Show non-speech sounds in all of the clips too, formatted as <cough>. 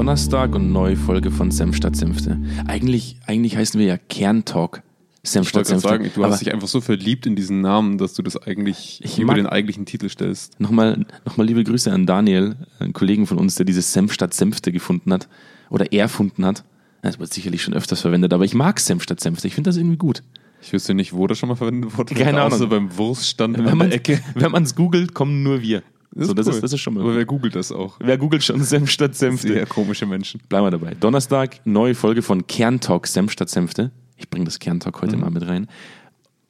Donnerstag und neue Folge von Senf statt Senfte. Eigentlich, eigentlich heißen wir ja Kerntalk. Senf Ich statt wollte Senfte. sagen, du hast dich einfach so verliebt in diesen Namen, dass du das eigentlich Ich über den eigentlichen Titel stellst. Nochmal, nochmal liebe Grüße an Daniel, einen Kollegen von uns, der dieses Senf statt Senfte gefunden hat oder erfunden hat. Das wird sicherlich schon öfters verwendet, aber ich mag Senf statt Senfte. Ich finde das irgendwie gut. Ich wüsste nicht, wo das schon mal verwendet wurde. Keine außer Ahnung. beim Wurststand man der Ecke. <laughs> wenn man's googelt, kommen nur wir. So, das, cool. ist, das ist schon mal. Aber wer googelt das auch? Wer googelt schon Senf statt Senfte? Sehr komische Menschen. Bleiben wir dabei. Donnerstag, neue Folge von Kerntalk Senf statt Senfte. Ich bringe das Kerntalk heute mal mit rein.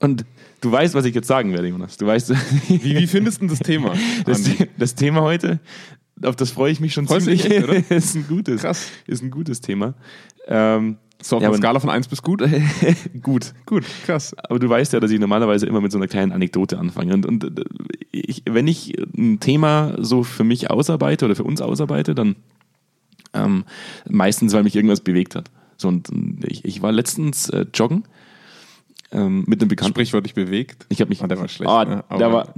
Und du weißt, was ich jetzt sagen werde, Jonas. Du weißt, <laughs> Wie, wie findest du das Thema? <laughs> das, das Thema heute, auf das freue ich mich schon Freust ziemlich. echt, oder? <laughs> ist ein gutes. Krass. Ist ein gutes Thema. Ähm, So auf Ja, einer Skala von 1 bis gut? <laughs> gut. Gut, krass. Aber du weißt ja, dass ich normalerweise immer mit so einer kleinen Anekdote anfange. Und, und ich, wenn ich ein Thema so für mich ausarbeite oder für uns ausarbeite, dann ähm, meistens, weil mich irgendwas bewegt hat. So, und ich, ich war letztens äh, joggen ähm, mit einem Bekannten. Sprichwörtlich bewegt. Ich habe mich. Ah, der war schlecht. Ja, aber- der war,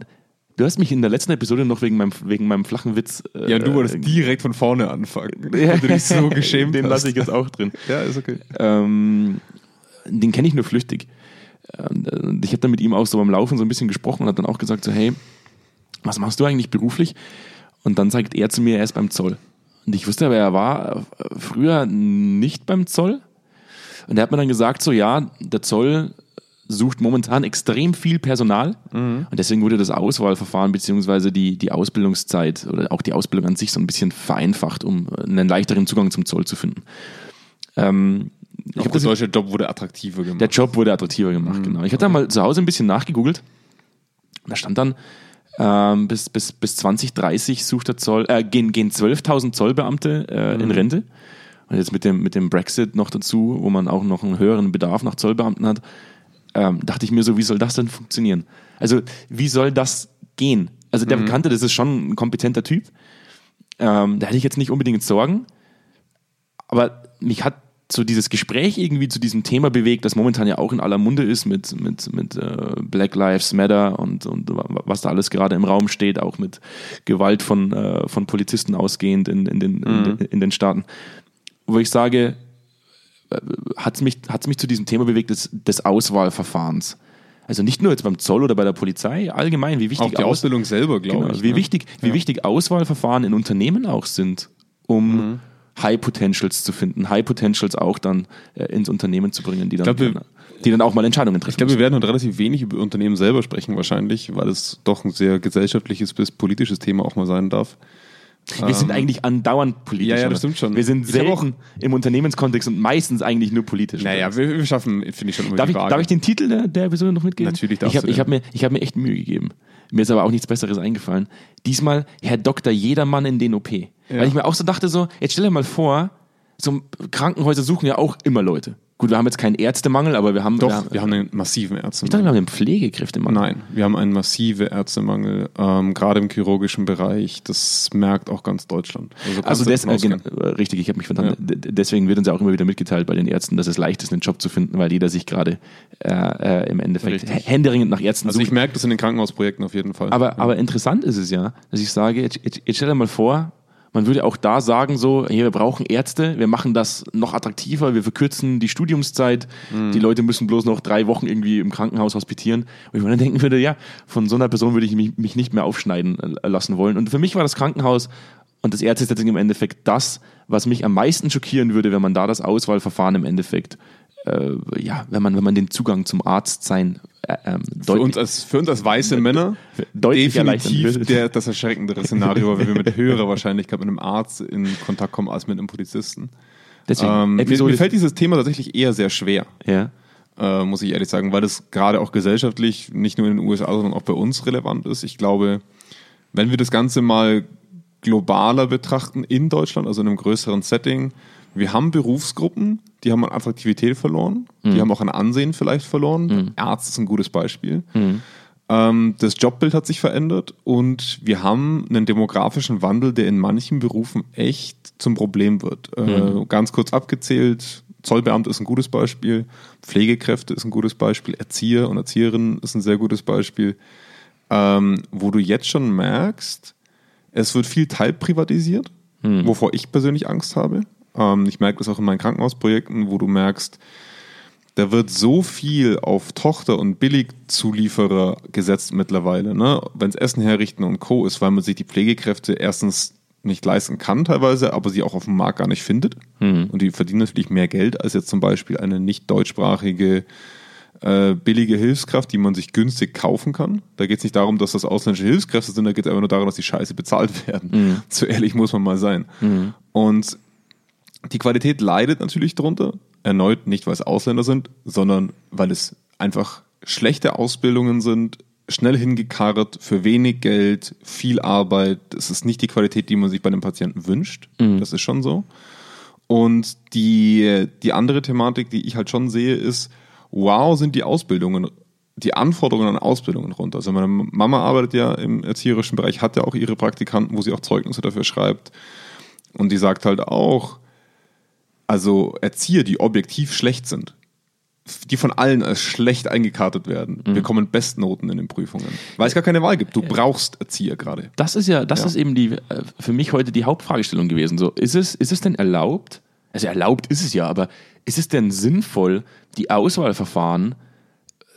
du hast mich in der letzten Episode noch wegen meinem, wegen meinem flachen Witz. äh, ja, du wolltest äh, direkt von vorne anfangen. <laughs> Ja. Du dich so geschämt Den lasse ich jetzt auch drin. <laughs> Ja, ist okay. Ähm, den kenne ich nur flüchtig. Und, äh, ich habe dann mit ihm auch so beim Laufen so ein bisschen gesprochen und hat dann auch gesagt so, hey, was machst du eigentlich beruflich? Und dann sagt er zu mir, er ist beim Zoll. Und ich wusste aber, er war äh, früher nicht beim Zoll. Und er hat mir dann gesagt so, ja, der Zoll sucht momentan extrem viel Personal und deswegen wurde das Auswahlverfahren beziehungsweise die, die Ausbildungszeit oder auch die Ausbildung an sich so ein bisschen vereinfacht, um einen leichteren Zugang zum Zoll zu finden. Ähm, ich Auch hab der das deutsche Job wurde attraktiver gemacht. der Job wurde attraktiver gemacht, genau. Ich hatte dann mal zu Hause ein bisschen nachgegoogelt. Da stand dann, ähm, bis, bis, bis 2030 sucht der Zoll, äh, gehen, gehen 12.000 Zollbeamte äh, in Rente. Und jetzt mit dem, mit dem Brexit noch dazu, wo man auch noch einen höheren Bedarf nach Zollbeamten hat, ähm, dachte ich mir so, wie soll das denn funktionieren? Also, wie soll das gehen? Also, der Bekannte, das ist schon ein kompetenter Typ. Ähm, da hätte ich jetzt nicht unbedingt Sorgen. Aber mich hat so dieses Gespräch irgendwie zu diesem Thema bewegt, das momentan ja auch in aller Munde ist mit, mit, mit äh, Black Lives Matter und, und was da alles gerade im Raum steht, auch mit Gewalt von, äh, von Polizisten ausgehend in, in, den, in, den- in den Staaten. Wo ich sage, hat es mich, hat's mich zu diesem Thema bewegt des, des Auswahlverfahrens. Also nicht nur jetzt beim Zoll oder bei der Polizei, allgemein, wie wichtig auch die Aus- Ausbildung selber, glaube Genau, ich. wie, ne? wichtig, wie Ja. wichtig Auswahlverfahren in Unternehmen auch sind, um Mhm. High Potentials zu finden, High Potentials auch dann äh, ins Unternehmen zu bringen, die dann, glaub, wir- die dann auch mal Entscheidungen treffen. Ich glaube, wir werden heute relativ wenig über Unternehmen selber sprechen, wahrscheinlich, weil es doch ein sehr gesellschaftliches bis politisches Thema auch mal sein darf. Wir sind eigentlich andauernd politisch. Ja, ja, das stimmt schon. Wir sind selten im Unternehmenskontext und meistens eigentlich nur politisch. Naja, wir, wir schaffen, finde ich schon immer Darf ich, darf ich den Titel der, der Episode noch mitgeben? Natürlich darfst ich hab, du ich habe mir, ich hab mir echt Mühe gegeben. Mir ist aber auch nichts Besseres eingefallen. Diesmal Herr Dr. Jedermann in den OP. Weil ich mir auch so dachte, so, jetzt stell dir mal vor, so Krankenhäuser suchen ja auch immer Leute. Gut, wir haben jetzt keinen Ärztemangel, aber wir haben. Doch, wir haben, wir haben einen massiven ich dachte, Ärztemangel. wir haben einen Pflegekräftemangel. Nein, wir haben einen massiven Ärztemangel, ähm, gerade im chirurgischen Bereich. Das merkt auch ganz Deutschland. Also des, davon äh, genau, richtig, ich habe mich d- d- Deswegen wird uns ja auch immer wieder mitgeteilt bei den Ärzten, dass es leicht ist, einen Job zu finden, weil jeder sich gerade äh, äh, im Endeffekt Richtig. händeringend nach Ärzten Also sucht. ich merke das in den Krankenhausprojekten auf jeden Fall. Aber, aber interessant ist es ja, dass ich sage, jetzt, jetzt, jetzt stell dir mal vor, man würde auch da sagen, so, hier, wir brauchen Ärzte, wir machen das noch attraktiver, wir verkürzen die Studiumszeit, die Leute müssen bloß noch drei Wochen irgendwie im Krankenhaus hospitieren. Und ich mir dann denken würde, ja, von so einer Person würde ich mich, mich nicht mehr aufschneiden äh, lassen wollen. Und für mich war das Krankenhaus und das Ärztesetting im Endeffekt das, was mich am meisten schockieren würde, wenn man da das Auswahlverfahren im Endeffekt, äh, ja, wenn man, wenn man den Zugang zum Arzt sein äh, ähm, für, uns als, für uns als weiße Männer deutlich erleichtern definitiv <laughs> der, das erschreckendere Szenario, weil wir mit <laughs> höherer Wahrscheinlichkeit mit einem Arzt in Kontakt kommen als mit einem Polizisten. Deswegen, Ähm, mir, mir fällt dieses Thema tatsächlich eher sehr schwer. ja. äh, muss ich ehrlich sagen, weil das gerade auch gesellschaftlich nicht nur in den USA, sondern auch bei uns relevant ist. Ich glaube, wenn wir das Ganze mal globaler betrachten in Deutschland, also in einem größeren Setting, wir haben Berufsgruppen, die haben an Attraktivität verloren, die haben auch an Ansehen vielleicht verloren. Arzt ist ein gutes Beispiel. Ähm, das Jobbild hat sich verändert und wir haben einen demografischen Wandel, der in manchen Berufen echt zum Problem wird. Äh, ganz kurz abgezählt, Zollbeamte ist ein gutes Beispiel, Pflegekräfte ist ein gutes Beispiel, Erzieher und Erzieherinnen ist ein sehr gutes Beispiel, ähm, wo du jetzt schon merkst, es wird viel teilprivatisiert. wovor ich persönlich Angst habe. Ähm, ich merke das auch in meinen Krankenhausprojekten, wo du merkst, da wird so viel auf Tochter- und Billigzulieferer gesetzt mittlerweile, ne? wenn es Essen herrichten und Co. ist, weil man sich die Pflegekräfte erstens nicht leisten kann teilweise, aber sie auch auf dem Markt gar nicht findet. Und die verdienen natürlich mehr Geld als jetzt zum Beispiel eine nicht deutschsprachige äh, billige Hilfskraft, die man sich günstig kaufen kann. Da geht es nicht darum, dass das ausländische Hilfskräfte sind, da geht es einfach nur darum, dass die Scheiße bezahlt <laughs> werden. So ehrlich muss man mal sein. Und die Qualität leidet natürlich darunter. Erneut nicht, weil es Ausländer sind, sondern weil es einfach schlechte Ausbildungen sind, schnell hingekarrt, für wenig Geld, viel Arbeit. Es ist nicht die Qualität, die man sich bei einem Patienten wünscht. Das ist schon so. Und die, die andere Thematik, die ich halt schon sehe, ist, wow, sind die Ausbildungen, die Anforderungen an Ausbildungen runter. Also meine Mama arbeitet ja im erzieherischen Bereich, hat ja auch ihre Praktikanten, wo sie auch Zeugnisse dafür schreibt. Und die sagt halt auch, also Erzieher, die objektiv schlecht sind, die von allen als schlecht eingekartet werden, bekommen Bestnoten in den Prüfungen. Weil es gar keine Wahl gibt. Du brauchst Erzieher gerade. Das ist ja, das Ja. ist eben die, äh, für mich heute die Hauptfragestellung gewesen. So, ist es, ist es denn erlaubt? Also erlaubt ist es ja, aber ist es denn sinnvoll, die Auswahlverfahren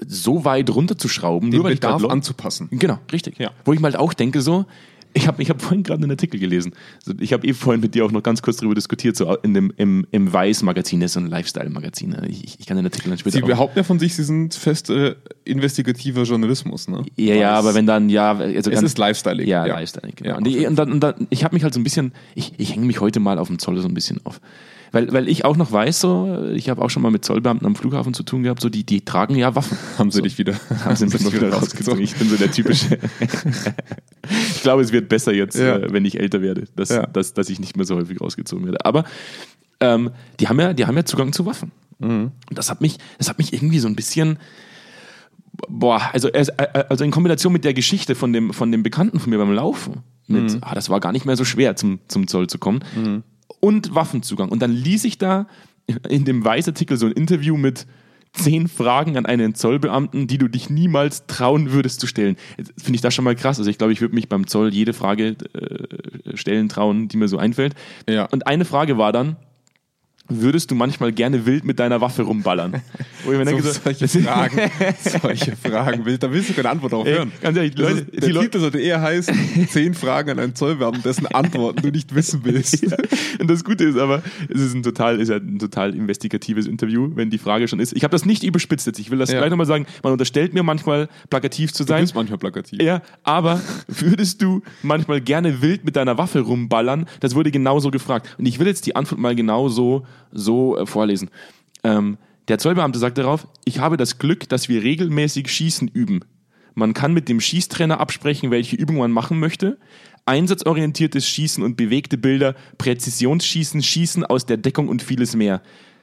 so weit runterzuschrauben, Den nur weil ich Bedarf Leu- anzupassen. Genau, richtig. Ja. Wo ich mal halt auch denke, so, ich habe ich hab vorhin gerade einen Artikel gelesen. Ich habe eh vorhin mit dir auch noch ganz kurz darüber diskutiert, so in dem, im, im Weiß-Magazin, das ist ein Lifestyle-Magazin. ne? Ich, ich kann den Artikel dann später Sie auch- behaupten ja von sich, sie sind fest äh, investigativer Journalismus. Ne? Ja, ja, aber wenn dann, ja, also Es ist Lifestyling. Ja, Ja. Lifestyle, genau. Ja, und, und, dann, und dann, ich habe mich halt so ein bisschen, ich, ich hänge mich heute mal auf dem Zoll so ein bisschen auf. Weil, weil ich auch noch weiß, so, ich habe auch schon mal mit Zollbeamten am Flughafen zu tun gehabt, so die, die tragen ja Waffen. <laughs> Haben sie dich wieder, Haben sie mich wieder rausgezogen. Ich bin so der typische. <laughs> ich glaube, es wird besser jetzt, Ja. äh, wenn ich älter werde, dass, Ja. dass, dass ich nicht mehr so häufig rausgezogen werde. Aber ähm, die, haben ja, die haben ja Zugang zu Waffen. Mhm. Und das hat mich, das hat mich irgendwie so ein bisschen. Boah, also, es- äh, also in Kombination mit der Geschichte von dem, von dem Bekannten von mir beim Laufen, mit, Mhm. ah, das war gar nicht mehr so schwer, zum, zum Zoll zu kommen, und Waffenzugang. Und dann ließ ich da in dem Weißartikel so ein Interview mit zehn Fragen an einen Zollbeamten, die du dich niemals trauen würdest zu stellen. Finde ich das schon mal krass. Also ich glaube, ich würde mich beim Zoll jede Frage äh, stellen trauen, die mir so einfällt. Ja. Und eine Frage war dann, würdest du manchmal gerne wild mit deiner Waffe rumballern? <laughs> Wo ich mir denke, So, so, solche Fragen, <laughs> solche Fragen. Will- Da willst du keine Antwort darauf hören. ganz ehrlich, Leute, ist, die der Leute- Titel sollte eher heißen, zehn Fragen an einen Zollbeamten, dessen Antworten du nicht wissen willst. <laughs> Ja, und das Gute ist aber, es ist ein total, ist ja ein total investigatives Interview, wenn die Frage schon ist. Ich habe das nicht überspitzt jetzt. Ich will das Ja. gleich nochmal sagen. Man unterstellt mir manchmal plakativ zu Du sein. bist manchmal plakativ. Ja, aber würdest du manchmal gerne wild mit deiner Waffe rumballern? Das wurde genauso gefragt. Und ich will jetzt die Antwort mal genau so, äh, vorlesen. Ähm, der Zollbeamte sagt darauf, ich habe das Glück, dass wir regelmäßig Schießen üben. Man kann mit dem Schießtrainer absprechen, welche Übung man machen möchte. Einsatzorientiertes Schießen und bewegte Bilder, Präzisionsschießen, Schießen aus der Deckung und vieles mehr.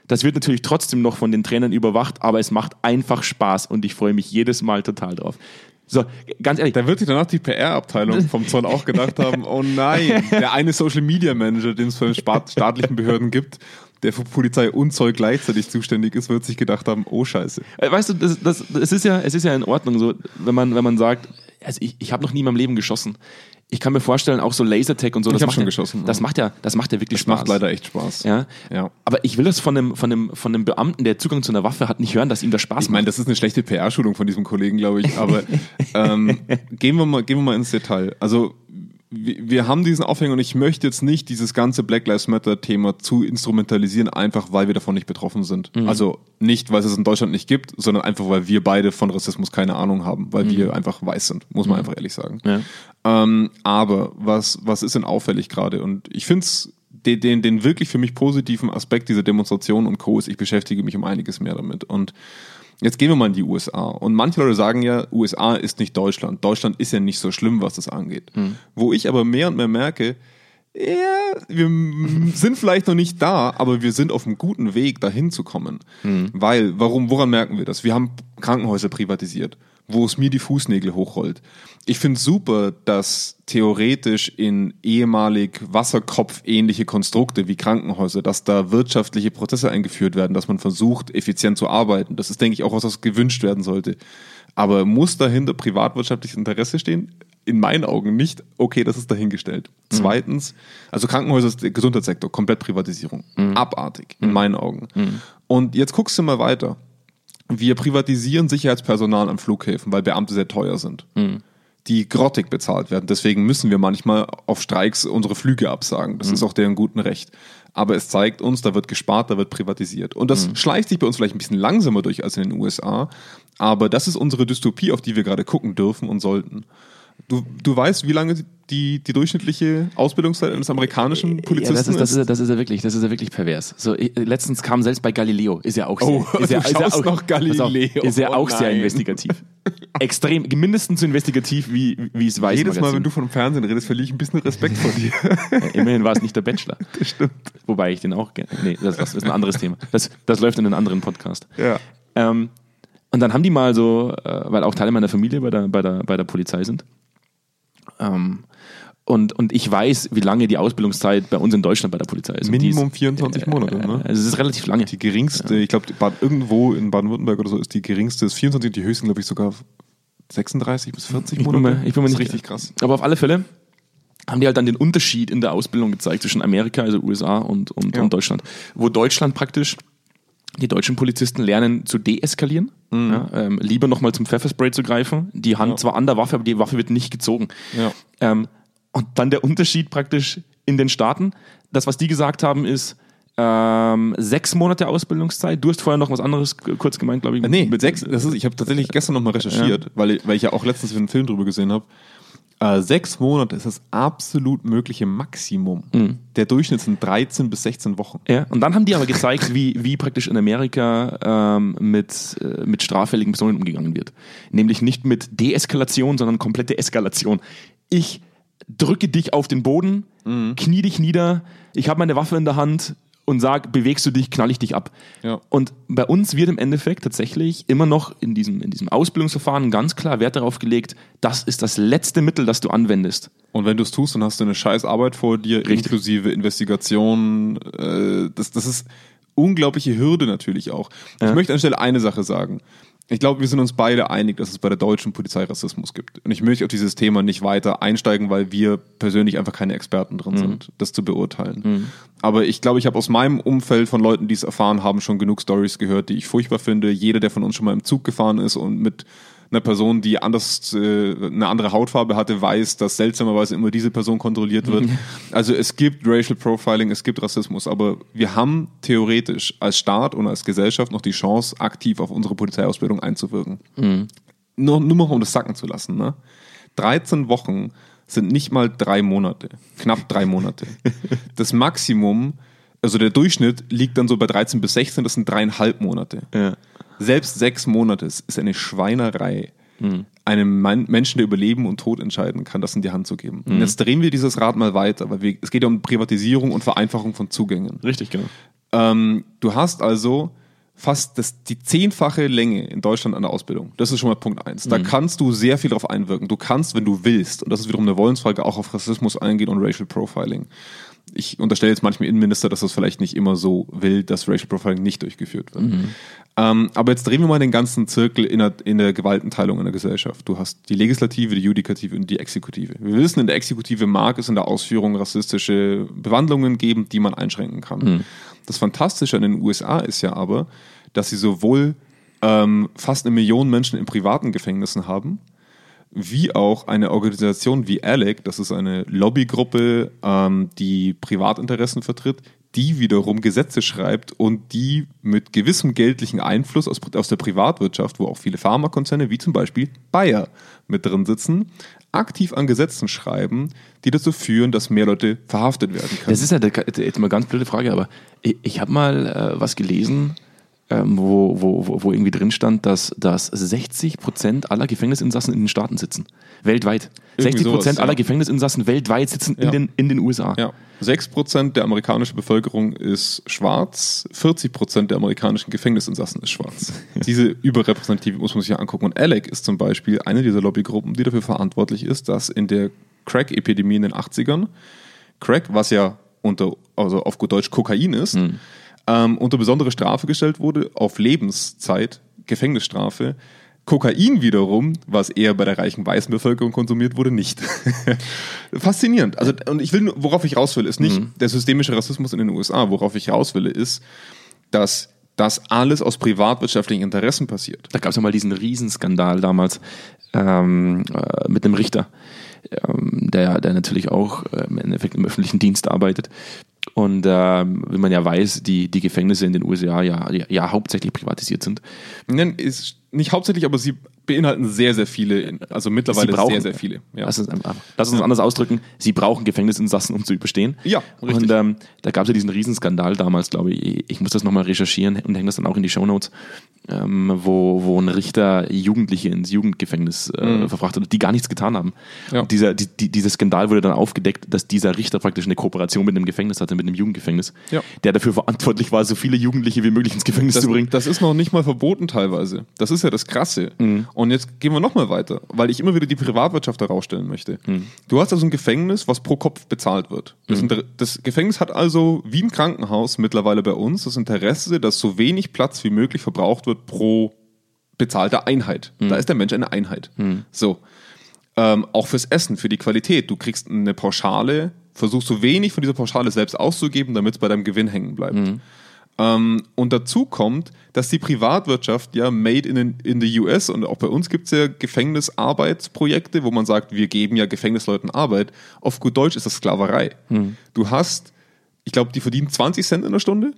Das wird natürlich trotzdem noch von den Trainern überwacht, aber es macht einfach Spaß und ich freue mich jedes Mal total drauf. So, ganz ehrlich, Da wird sich danach die PR-Abteilung <laughs> vom Zoll auch gedacht haben, oh nein, der eine Social-Media-Manager, den es für den Staat- staatlichen Behörden gibt, der für Polizei und Zoll gleichzeitig zuständig ist, wird sich gedacht haben, oh scheiße. Äh, Weißt du, das, das, es, ist ja, es ist ja in Ordnung, so, wenn man, wenn man sagt, also ich, ich habe noch nie in meinem Leben geschossen. Ich kann mir vorstellen, auch so Lasertag und so, Ich das macht schon ja, geschossen, Das macht ja, das macht ja wirklich Das Spaß. macht leider echt Spaß. Ja. Ja. Aber ich will das von einem, von einem, von einem Beamten, der Zugang zu einer Waffe hat, nicht hören, dass ihm das Spaß Ich meine, das ist eine schlechte PR-Schulung von diesem Kollegen, glaube ich. Aber ähm, <laughs> gehen, wir mal, gehen wir mal ins Detail. Also wir, haben diesen Aufhänger und ich möchte jetzt nicht dieses ganze Black Lives Matter-Thema zu instrumentalisieren, einfach weil wir davon nicht betroffen sind. Also nicht, weil es es in Deutschland nicht gibt, sondern einfach, weil wir beide von Rassismus keine Ahnung haben, weil wir einfach weiß sind, muss man einfach ehrlich sagen. Ja. Ähm, aber was, was ist denn auffällig gerade? Und ich finde es, den, den, den wirklich für mich positiven Aspekt dieser Demonstration und Co. ist, ich beschäftige mich um einiges mehr damit. Und jetzt gehen wir mal in die USA. Und manche Leute sagen ja, USA ist nicht Deutschland. Deutschland ist ja nicht so schlimm, was das angeht. Wo ich aber mehr und mehr merke, ja, wir <laughs> sind vielleicht noch nicht da, aber wir sind auf einem guten Weg, dahin zu kommen. Weil, warum, woran merken wir das? Wir haben Krankenhäuser privatisiert, wo es mir die Fußnägel hochrollt. Ich finde super, dass theoretisch in ehemalig Wasserkopf-ähnliche Konstrukte wie Krankenhäuser, dass da wirtschaftliche Prozesse eingeführt werden, dass man versucht, effizient zu arbeiten. Das ist, denke ich, auch was, was gewünscht werden sollte. Aber muss dahinter privatwirtschaftliches Interesse stehen? in meinen Augen nicht okay, das ist dahingestellt. Mhm. Zweitens, also Krankenhäuser ist der Gesundheitssektor, komplett Privatisierung. Mhm. Abartig, in meinen Augen. Und jetzt guckst du mal weiter. Wir privatisieren Sicherheitspersonal an Flughäfen, weil Beamte sehr teuer sind. Die grottig bezahlt werden. Deswegen müssen wir manchmal auf Streiks unsere Flüge absagen. Das ist auch deren guten Recht. Aber es zeigt uns, da wird gespart, da wird privatisiert. Und das schleicht sich bei uns vielleicht ein bisschen langsamer durch als in den USA. Aber das ist unsere Dystopie, auf die wir gerade gucken dürfen und sollten. Du, du weißt, wie lange die, die durchschnittliche Ausbildungszeit eines amerikanischen Ja, Polizisten das ist, das ist? das ist ja wirklich, das ist ja wirklich pervers. So, ich, letztens kam selbst bei Galileo, ist ja auch sehr, Oh, <laughs> ist ja, ist ja auch, noch pass auf, Galileo. ist ja Oh auch sehr nein. investigativ. <laughs> Extrem, mindestens so investigativ wie, wie es weiß. Jedes Mal, wenn du vom Fernsehen redest, verliere ich ein bisschen Respekt vor dir. <laughs> Ja, Immerhin war es nicht der Bachelor. Das stimmt. Wobei ich den auch gerne. Nee, das, das ist ein anderes Thema. Das, das läuft in einem anderen Podcast. ja. Ähm, und dann haben die mal so, äh, weil auch Teile meiner Familie bei der, bei der, bei der Polizei sind. Ähm, und, und ich weiß, wie lange die Ausbildungszeit bei uns in Deutschland bei der Polizei ist. Minimum ist, 24 Monate, ne? Also es ist relativ lange. Die geringste, ich glaube, irgendwo in Baden-Württemberg oder so ist die geringste, ist 24, die höchsten, glaube ich, sogar 36 bis 40 Ich bin, Monate. mir, ich bin mir Das nicht ist richtig krass. Aber auf alle Fälle haben die halt dann den Unterschied in der Ausbildung gezeigt zwischen Amerika, also USA und, und, Ja. und Deutschland. Wo Deutschland praktisch, die deutschen Polizisten lernen zu deeskalieren, ja, ähm, lieber nochmal zum Pfefferspray zu greifen, die Hand Mhm. Ja. zwar an der Waffe, aber die Waffe wird nicht gezogen. Ja. Ähm, und dann der Unterschied praktisch in den Staaten, das, was die gesagt haben, ist ähm, sechs Monate Ausbildungszeit. Du hast vorher noch was anderes kurz gemeint, glaube ich. Nee, mit sechs, das ist, ich habe tatsächlich gestern nochmal recherchiert, weil, ich- weil ich ja auch letztens einen Film drüber gesehen habe. Äh, sechs Monate ist das absolut mögliche Maximum. Mhm. Der Durchschnitt sind 13 bis 16 Wochen. Ja, und dann haben die aber gezeigt, wie, wie praktisch in Amerika ähm, mit, äh, mit straffälligen Personen umgegangen wird. Nämlich nicht mit Deeskalation, sondern komplette Eskalation. Ich drücke dich auf den Boden, knie dich nieder, ich habe meine Waffe in der Hand und sag, bewegst du dich, knall ich dich ab. Ja. Und bei uns wird im Endeffekt tatsächlich immer noch in diesem, in diesem Ausbildungsverfahren ganz klar Wert darauf gelegt, das ist das letzte Mittel, das du anwendest. Und wenn du es tust, dann hast du eine scheiß Arbeit vor dir, Richtig. inklusive Investigation. Äh, das, das ist unglaubliche Hürde natürlich auch. Ich Ja. möchte anstelle eine Sache sagen. Ich glaube, wir sind uns beide einig, dass es bei der deutschen Polizei Rassismus gibt. Und ich möchte auf dieses Thema nicht weiter einsteigen, weil wir persönlich einfach keine Experten drin sind, das zu beurteilen. Aber ich glaube, ich habe aus meinem Umfeld von Leuten, die es erfahren haben, schon genug Stories gehört, die ich furchtbar finde. Jeder, der von uns schon mal im Zug gefahren ist und mit einer Person, die anders, äh, eine andere Hautfarbe hatte, weiß, dass seltsamerweise immer diese Person kontrolliert wird. Also es gibt Racial Profiling, es gibt Rassismus, aber wir haben theoretisch als Staat und als Gesellschaft noch die Chance, aktiv auf unsere Polizeiausbildung einzuwirken. Nur, nur mal um das sacken zu lassen. Ne? 13 Wochen sind nicht mal drei Monate, knapp drei Monate. <laughs> Das Maximum, also der Durchschnitt liegt dann so bei 13 bis 16, das sind dreieinhalb Monate. Ja. Selbst sechs Monate ist eine Schweinerei, einem Mann- Menschen, der über Leben und Tod entscheiden kann, das in die Hand zu geben. Und jetzt drehen wir dieses Rad mal weiter, weil wir, es geht ja um Privatisierung und Vereinfachung von Zugängen. Richtig, genau. Ähm, du hast also fast das, die zehnfache Länge in Deutschland an der Ausbildung. Das ist schon mal Punkt eins. Da kannst du sehr viel drauf einwirken. Du kannst, wenn du willst, und das ist wiederum eine Wollensfrage, auch auf Rassismus eingehen und Racial Profiling. Ich unterstelle jetzt manchmal Innenminister, dass das vielleicht nicht immer so will, dass Racial Profiling nicht durchgeführt wird. Ähm, aber jetzt drehen wir mal den ganzen Zirkel in der, in der Gewaltenteilung in der Gesellschaft. Du hast die Legislative, die Judikative und die Exekutive. Wir wissen, in der Exekutive mag es in der Ausführung rassistische Bewandlungen geben, die man einschränken kann. Das Fantastische an den USA ist ja aber, dass sie sowohl ähm, fast eine Million Menschen in privaten Gefängnissen haben, wie auch eine Organisation wie ALEC, das ist eine Lobbygruppe, ähm, die Privatinteressen vertritt, die wiederum Gesetze schreibt und die mit gewissem geldlichen Einfluss aus, aus der Privatwirtschaft, wo auch viele Pharmakonzerne wie zum Beispiel Bayer mit drin sitzen, aktiv an Gesetzen schreiben, die dazu führen, dass mehr Leute verhaftet werden können. Das ist ja jetzt mal eine ganz blöde Frage, aber ich, ich habe mal äh, was gelesen, ähm, wo, wo, wo, wo irgendwie drin stand, dass, dass 60 Prozent aller Gefängnisinsassen in den Staaten sitzen. Weltweit. Irgendwie 60 Prozent sowas, ja. aller Gefängnisinsassen weltweit sitzen in, Ja. den, in den USA. Ja. 6% der amerikanischen Bevölkerung ist schwarz, 40% der amerikanischen Gefängnisinsassen ist schwarz. <laughs> Diese Überrepräsentative muss man sich ja angucken. Und ALEC ist zum Beispiel eine dieser Lobbygruppen, die dafür verantwortlich ist, dass in der Crack-Epidemie in den 80ern, Crack, was ja unter, also auf gut Deutsch Kokain ist, ähm, unter besondere Strafe gestellt wurde, auf Lebenszeit, Gefängnisstrafe, Kokain wiederum, was eher bei der reichen weißen Bevölkerung konsumiert wurde, nicht. <laughs> Faszinierend. Also, und ich will, worauf ich raus will, ist nicht der systemische Rassismus in den USA. Worauf ich raus will, ist, dass das alles aus privatwirtschaftlichen Interessen passiert. Da gab es ja mal diesen Riesenskandal damals ähm, äh, mit einem Richter, ähm, der, der natürlich auch äh, im Endeffekt im öffentlichen Dienst arbeitet. Und ähm, wie man ja weiß, die, die Gefängnisse in den USA ja, ja, ja hauptsächlich privatisiert sind. Nein, ist nicht hauptsächlich, aber sie beinhalten sehr, sehr viele, also mittlerweile brauchen- sehr, sehr viele. Ja. Lass uns, lass uns anders ausdrücken, sie brauchen Gefängnisinsassen, um zu überstehen. Ja, richtig. Und ähm, da gab es ja diesen Riesenskandal damals, glaube ich. Ich muss das nochmal recherchieren und hänge das dann auch in die Shownotes, ähm, wo, wo ein Richter Jugendliche ins Jugendgefängnis äh, verfrachtet hat, die gar nichts getan haben. Mhm. Ja. Und dieser, die, die, dieser Skandal wurde dann aufgedeckt, dass dieser Richter praktisch eine Kooperation mit einem Gefängnis hatte, mit einem Jugendgefängnis, Ja. der dafür verantwortlich war, so viele Jugendliche wie möglich ins Gefängnis Das, zu bringen. das ist noch nicht mal verboten teilweise. Das ist ja das Krasse. Mhm. Und jetzt gehen wir noch mal weiter, weil ich immer wieder die Privatwirtschaft herausstellen möchte. Mhm. Du hast also ein Gefängnis, was pro Kopf bezahlt wird. Das, Mhm. Inter das Gefängnis hat also, wie ein Krankenhaus mittlerweile bei uns, das Interesse, dass so wenig Platz wie möglich verbraucht wird pro bezahlter Einheit. Mhm. Da ist der Mensch eine Einheit. So. Ähm, auch fürs Essen, für die Qualität. Du kriegst eine Pauschale, versuchst so wenig von dieser Pauschale selbst auszugeben, damit es bei deinem Gewinn hängen bleibt. Ähm, und dazu kommt, dass die Privatwirtschaft ja made in, in the US und auch bei uns gibt es ja Gefängnisarbeitsprojekte, wo man sagt, wir geben ja Gefängnisleuten Arbeit. Auf gut Deutsch ist das Sklaverei. Du hast, ich glaube, die verdienen 20 Cent in der Stunde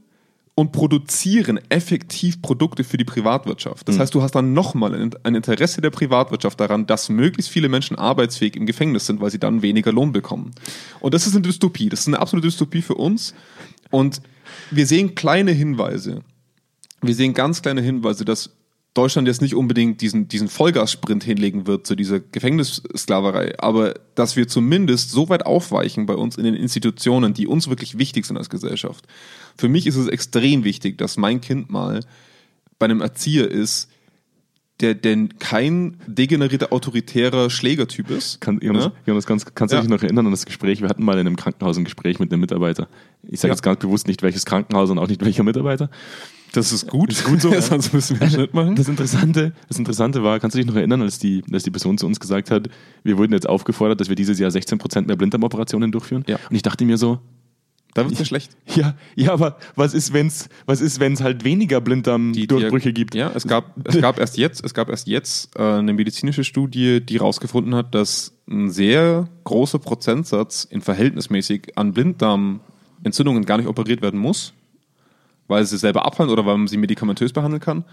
und produzieren effektiv Produkte für die Privatwirtschaft. Das heißt, du hast dann nochmal ein, ein Interesse der Privatwirtschaft daran, dass möglichst viele Menschen arbeitsfähig im Gefängnis sind, weil sie dann weniger Lohn bekommen. Und das ist eine Dystopie. Das ist eine absolute Dystopie für uns. Und wir sehen kleine Hinweise. Wir sehen ganz kleine Hinweise, dass Deutschland jetzt nicht unbedingt diesen, diesen Vollgassprint hinlegen wird zu dieser Gefängnissklaverei, aber dass wir zumindest so weit aufweichen bei uns in den Institutionen, die uns wirklich wichtig sind als Gesellschaft. Für mich ist es extrem wichtig, dass mein Kind mal bei einem Erzieher ist, der denn kein degenerierter, autoritärer Schlägertyp ist. Kann, Jonas, Ja? Jonas kannst, kannst du Ja. dich noch erinnern an das Gespräch? Wir hatten mal in einem Krankenhaus ein Gespräch mit einem Mitarbeiter. Ich sage Ja. jetzt ganz bewusst nicht, welches Krankenhaus und auch nicht welcher Mitarbeiter. Das ist gut. ist gut so, <laughs> ja. Sonst müssen wir einen Schnitt machen. Das Interessante, das Interessante war, kannst du dich noch erinnern, als die, als die Person zu uns gesagt hat, wir wurden jetzt aufgefordert, dass wir dieses Jahr 16% mehr Blinddarmoperationen durchführen? Ja. Und ich dachte mir so, Da wird es ja schlecht. <laughs> ja, ja, aber was ist, wenn's, was ist, wenn's halt weniger Blinddarm-Durchbrüche gibt? Ja, es gab, es gab erst jetzt, es gab erst jetzt äh, eine medizinische Studie, die herausgefunden hat, dass ein sehr großer Prozentsatz in verhältnismäßig an Blinddarmentzündungen gar nicht operiert werden muss, weil sie selber abfallen oder weil man sie medikamentös behandeln kann.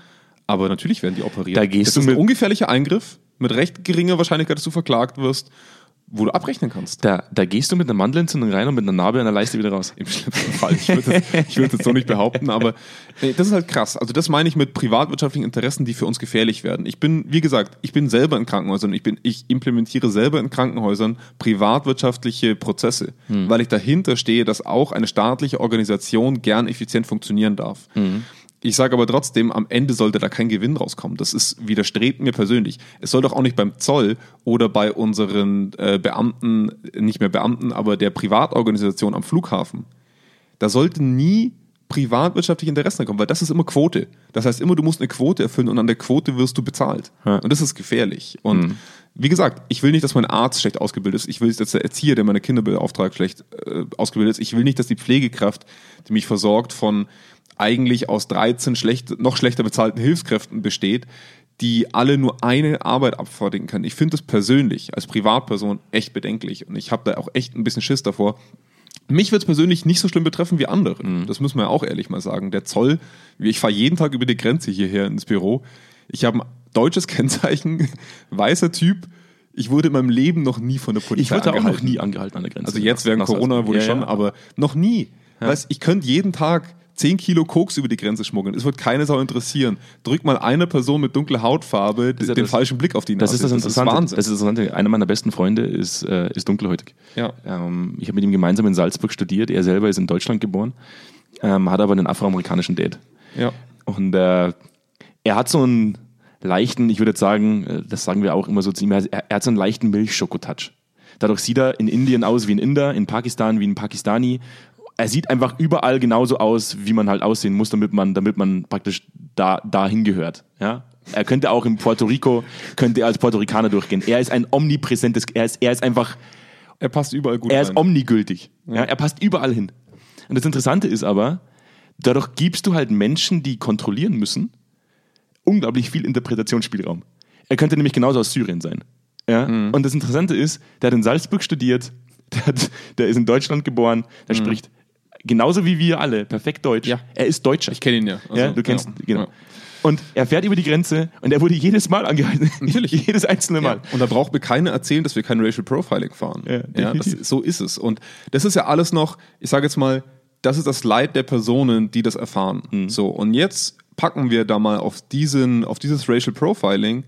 Aber natürlich werden die operiert. Da gehst das du ist ein mit- ungefährlicher Eingriff mit recht geringer Wahrscheinlichkeit, dass du verklagt wirst, wo du abrechnen kannst. Da, da gehst du mit einer Mandelentzündung rein und mit einer Narbe an der Leiste wieder raus. Im schlimmsten Fall. Ich würde es es jetzt so nicht behaupten, aber äh, das ist halt krass. Also das meine ich mit privatwirtschaftlichen Interessen, die für uns gefährlich werden. Ich bin, wie gesagt, ich bin selber in Krankenhäusern. Ich bin, ich implementiere selber in Krankenhäusern privatwirtschaftliche Prozesse, weil ich dahinter stehe, dass auch eine staatliche Organisation gern effizient funktionieren darf. Ich sage aber trotzdem, am Ende sollte da kein Gewinn rauskommen. Das ist widerstrebt mir persönlich. Es soll doch auch nicht beim Zoll oder bei unseren äh, Beamten, nicht mehr Beamten, aber der Privatorganisation am Flughafen. Da sollten nie privatwirtschaftliche Interessen kommen, weil das ist immer Quote. Das heißt immer, du musst eine Quote erfüllen und an der Quote wirst du bezahlt. Ja. Und das ist gefährlich. Und wie gesagt, ich will nicht, dass mein Arzt schlecht ausgebildet ist. Ich will nicht, dass der Erzieher, der meine Kinder beauftragt, schlecht äh, ausgebildet ist. Ich will nicht, dass die Pflegekraft, die mich versorgt, von eigentlich aus 13 schlecht, noch schlechter bezahlten Hilfskräften besteht, die alle nur eine Arbeit abfertigen können. Ich finde das persönlich als Privatperson echt bedenklich und ich habe da auch echt ein bisschen Schiss davor. Mich wird es persönlich nicht so schlimm betreffen wie andere. Das muss man ja auch ehrlich mal sagen. Der Zoll, ich fahre jeden Tag über die Grenze hierher ins Büro. Ich habe ein deutsches Kennzeichen, <laughs> weißer Typ. Ich wurde in meinem Leben noch nie von der Polizei Ich wurde auch angehalten. noch nie angehalten an der Grenze. Also jetzt während Corona wurde ja, schon, ja. aber noch nie. Weißt, ich könnte jeden Tag 10 Kilo Koks über die Grenze schmuggeln. Es wird keine Sau interessieren. Drück mal einer Person mit dunkler Hautfarbe ja den das- falschen Blick auf die Nase. Das ist das Interessante. Wahnsinn. Das ist das Interessante. Einer meiner besten Freunde ist, äh, ist dunkelhäutig. Ja. Ähm, ich habe mit ihm gemeinsam in Salzburg studiert. Er selber ist in Deutschland geboren, ähm, hat aber einen afroamerikanischen Dad. ja. Und äh, er hat so einen leichten, ich würde jetzt sagen, äh, das sagen wir auch immer so zu ihm, er, hat so einen leichten Milchschokotouch. Dadurch sieht er in Indien aus wie ein Inder, in Pakistan wie ein Pakistani. Er sieht einfach überall genauso aus, wie man halt aussehen muss, damit man, damit man praktisch da, dahin gehört. Ja? Er könnte auch in Puerto Rico, könnte er als Puerto Ricaner durchgehen. Er ist ein omnipräsentes, er ist, er ist einfach, Er passt überall gut er ist rein. omnigültig. Ja, er passt überall hin. Und das Interessante ist aber, dadurch gibst du halt Menschen, die kontrollieren müssen, unglaublich viel Interpretationsspielraum. Er könnte nämlich genauso aus Syrien sein. Ja? Mhm. Und das Interessante ist, der hat in Salzburg studiert, <laughs> der, hat, der ist in Deutschland geboren, der spricht genauso wie wir alle perfekt Deutsch. Mhm. Ja. Er ist Deutscher. Ich kenne ihn ja. Also, ja, du kennst, ja. genau. Ja. Und er fährt über die Grenze und er wurde jedes Mal angehalten. <laughs> Natürlich. jedes einzelne Mal. Ja. Und da braucht mir keiner erzählen, dass wir kein Racial Profiling fahren. Ja, Ja, das, so ist es. Und das ist ja alles noch, ich sage jetzt mal, das ist das Leid der Personen, die das erfahren. Mhm. So, und jetzt packen wir da mal auf, diesen, auf dieses Racial Profiling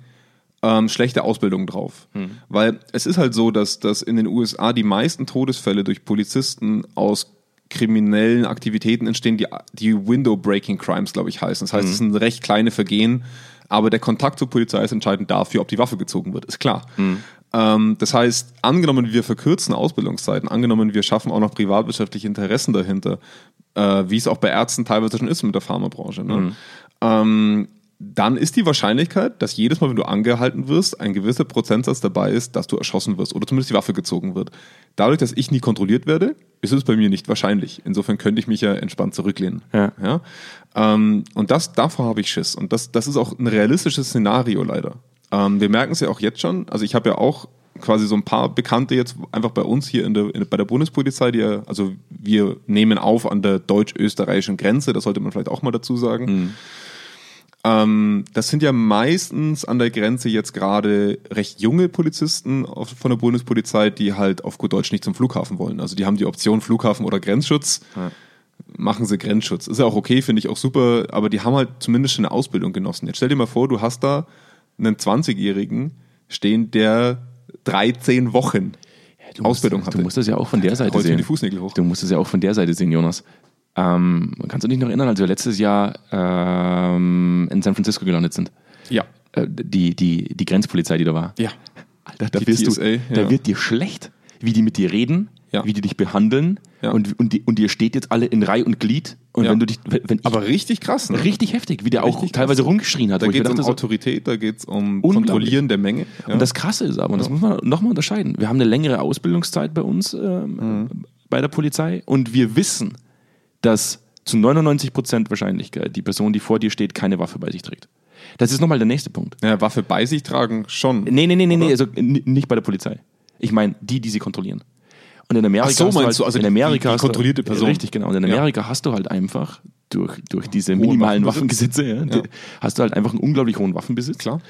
ähm, schlechte Ausbildung drauf. Mhm. Weil es ist halt so, dass, dass in den USA die meisten Todesfälle durch Polizisten aus kriminellen Aktivitäten entstehen, die, die Window-Breaking Crimes, glaube ich, heißen. Das heißt, es sind recht kleine Vergehen, aber der Kontakt zur Polizei ist entscheidend dafür, ob die Waffe gezogen wird, ist klar. Ähm, das heißt, angenommen, wir verkürzen Ausbildungszeiten, angenommen, wir schaffen auch noch privatwirtschaftliche Interessen dahinter, äh, wie es auch bei Ärzten teilweise schon ist mit der Pharmabranche, ne? Ähm, dann ist die Wahrscheinlichkeit, dass jedes Mal, wenn du angehalten wirst, ein gewisser Prozentsatz dabei ist, dass du erschossen wirst oder zumindest die Waffe gezogen wird. Dadurch, dass ich nie kontrolliert werde, ist es bei mir nicht wahrscheinlich. Insofern könnte ich mich ja entspannt zurücklehnen. Ja. Ja? Ähm, und das, davor habe ich Schiss. Und das, das ist auch ein realistisches Szenario leider. Ähm, wir merken es ja auch jetzt schon. Also ich habe ja auch quasi so ein paar Bekannte jetzt einfach bei uns hier in der, in, bei der Bundespolizei, die ja, also wir nehmen auf an der deutsch-österreichischen Grenze, das sollte man vielleicht auch mal dazu sagen. Ähm, das sind ja meistens an der Grenze jetzt gerade recht junge Polizisten auf, von der Bundespolizei, die halt auf gut Deutsch nicht zum Flughafen wollen. Also die haben die Option Flughafen oder Grenzschutz. Machen sie Grenzschutz. Ist ja auch okay, finde ich auch super, aber die haben halt zumindest schon eine Ausbildung genossen. Jetzt stell dir mal vor, du hast da einen 20-Jährigen stehen, der 13 Wochen Du Ausbildung musst, hatte. Du musst das ja auch von der Seite sehen. die Fußnägel hoch. Du musst es ja auch von der Seite sehen, Jonas. Ähm, kannst du dich noch erinnern, als wir letztes Jahr ähm, in San Francisco gelandet sind? Ja. Äh, die, die, die Grenzpolizei, die da war. Ja. Alter, da, wirst TSA, du, da ja. wird dir schlecht, wie die mit dir reden, Ja. wie die dich behandeln Ja. und, und, die, und ihr steht jetzt alle in Reihe und Glied. Und wenn du dich, wenn ich, Aber richtig krass, ne? richtig heftig, wie der auch Richtig teilweise krass. rumgeschrien hat. Da geht es um Autorität, da geht es um. Kontrollieren der Menge. Und das Krasse ist aber, und das muss man nochmal unterscheiden, wir haben eine längere Ausbildungszeit bei uns ähm, Mhm. bei der Polizei und wir wissen, dass zu 99% Wahrscheinlichkeit die Person, die vor dir steht, keine Waffe bei sich trägt. Das ist nochmal der nächste Punkt. ja, Waffe bei sich tragen schon. Nee, nee, nee, nee, nee also nicht bei der Polizei. Ich meine, die, die sie kontrollieren. Und in Amerika Ach so, hast du halt, du, also in die- Amerika die hast du- kontrollierte Person. Richtig, genau. Und in Ja. Amerika hast du halt einfach durch, durch diese minimalen. Waffengesetze, ja, die- hast du halt einfach einen unglaublich hohen Waffenbesitz. Klar.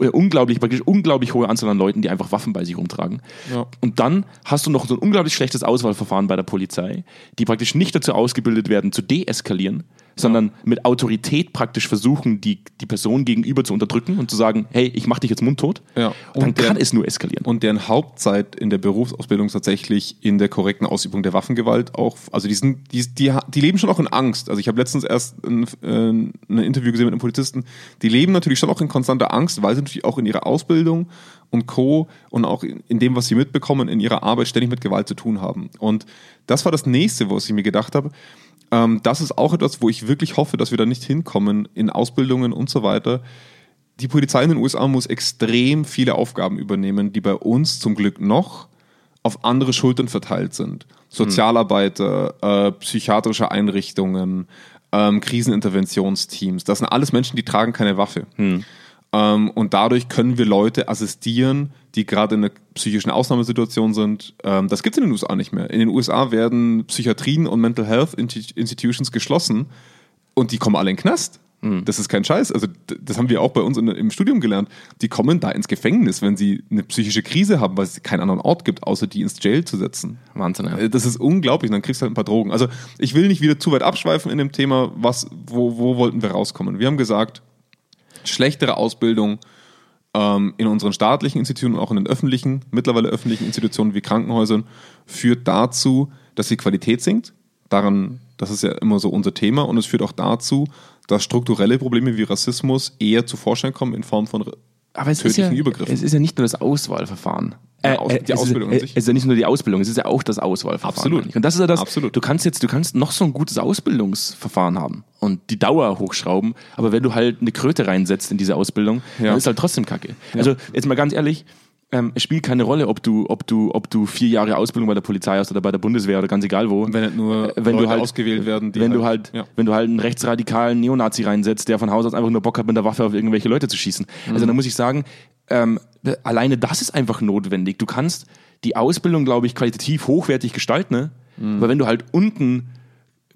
Äh, Unglaublich, praktisch unglaublich hohe Anzahl an Leuten, die einfach Waffen bei sich rumtragen. Ja. Und dann hast du noch so ein unglaublich schlechtes Auswahlverfahren bei der Polizei, die praktisch nicht dazu ausgebildet werden, zu deeskalieren, sondern mit Autorität praktisch versuchen, die, die Person gegenüber zu unterdrücken und zu sagen, hey, ich mach dich jetzt mundtot. Ja. Dann Und der- kann es nur eskalieren. Und deren Hauptzeit in der Berufsausbildung tatsächlich in der korrekten Ausübung der Waffengewalt auch, also die, sind, die, die, die leben schon auch in Angst. Also ich habe letztens erst ein, äh, ein Interview gesehen mit einem Polizisten, die leben natürlich schon auch in konstanter Angst, weil sie natürlich auch in ihrer Ausbildung und Co. und auch in, in dem, was sie mitbekommen, in ihrer Arbeit ständig mit Gewalt zu tun haben. Und das war das nächste, was ich mir gedacht habe. Ähm, das ist auch etwas, wo ich wirklich hoffe, dass wir da nicht hinkommen in Ausbildungen und so weiter. Die Polizei in den USA muss extrem viele Aufgaben übernehmen, die bei uns zum Glück noch auf andere Schultern verteilt sind. Sozialarbeiter, äh, psychiatrische Einrichtungen, ähm, Kriseninterventionsteams. Das sind alles Menschen, die tragen keine Waffe. Ähm, und dadurch können wir Leute assistieren, die gerade in einer psychischen Ausnahmesituation sind. Ähm, das gibt es in den USA nicht mehr. In den USA werden Psychiatrien und Mental Health Insti- Institutions geschlossen und die kommen alle in den Knast. Das ist kein Scheiß. Also, das haben wir auch bei uns in, im Studium gelernt. Die kommen da ins Gefängnis, wenn sie eine psychische Krise haben, weil es keinen anderen Ort gibt, außer die ins Jail zu setzen. Wahnsinn, ja. Äh, Das ist unglaublich. Dann kriegst du halt ein paar Drogen. Also, ich will nicht wieder zu weit abschweifen in dem Thema. Was, wo, wo wollten wir rauskommen? Wir haben gesagt, schlechtere Ausbildung ähm, in unseren staatlichen Institutionen und auch in den öffentlichen, mittlerweile öffentlichen Institutionen wie Krankenhäusern, führt dazu, dass die Qualität sinkt. Daran, das ist ja immer so unser Thema. Und es führt auch dazu, dass strukturelle Probleme wie Rassismus eher zu Vorschein kommen in Form von Aber es ist, ja, tödlichen Übergriffen. es ist ja nicht nur das Auswahlverfahren. Äh, Aus- äh, die es Ausbildung ist, an äh, sich. Es ist ja nicht nur die Ausbildung, es ist ja auch das Auswahlverfahren. Absolut. eigentlich. Und das ist ja das, Absolut. du kannst jetzt, du kannst noch so ein gutes Ausbildungsverfahren haben und die Dauer hochschrauben, aber wenn du halt eine Kröte reinsetzt in diese Ausbildung, Ja. dann ist halt trotzdem Kacke. Also jetzt mal ganz ehrlich, ähm, es spielt keine Rolle, ob du, ob du, ob du vier Jahre Ausbildung bei der Polizei hast oder bei der Bundeswehr oder ganz egal wo. Wenn nicht nur Äh, wenn Leute du halt, ausgewählt werden, die wenn du halt, ja. wenn du halt einen rechtsradikalen Neonazi reinsetzt, der von Haus aus einfach nur Bock hat, mit der Waffe auf irgendwelche Leute zu schießen. Mhm. Also da muss ich sagen, ähm, alleine das ist einfach notwendig. Du kannst die Ausbildung, glaube ich, qualitativ hochwertig gestalten, ne? Mhm. aber wenn du halt unten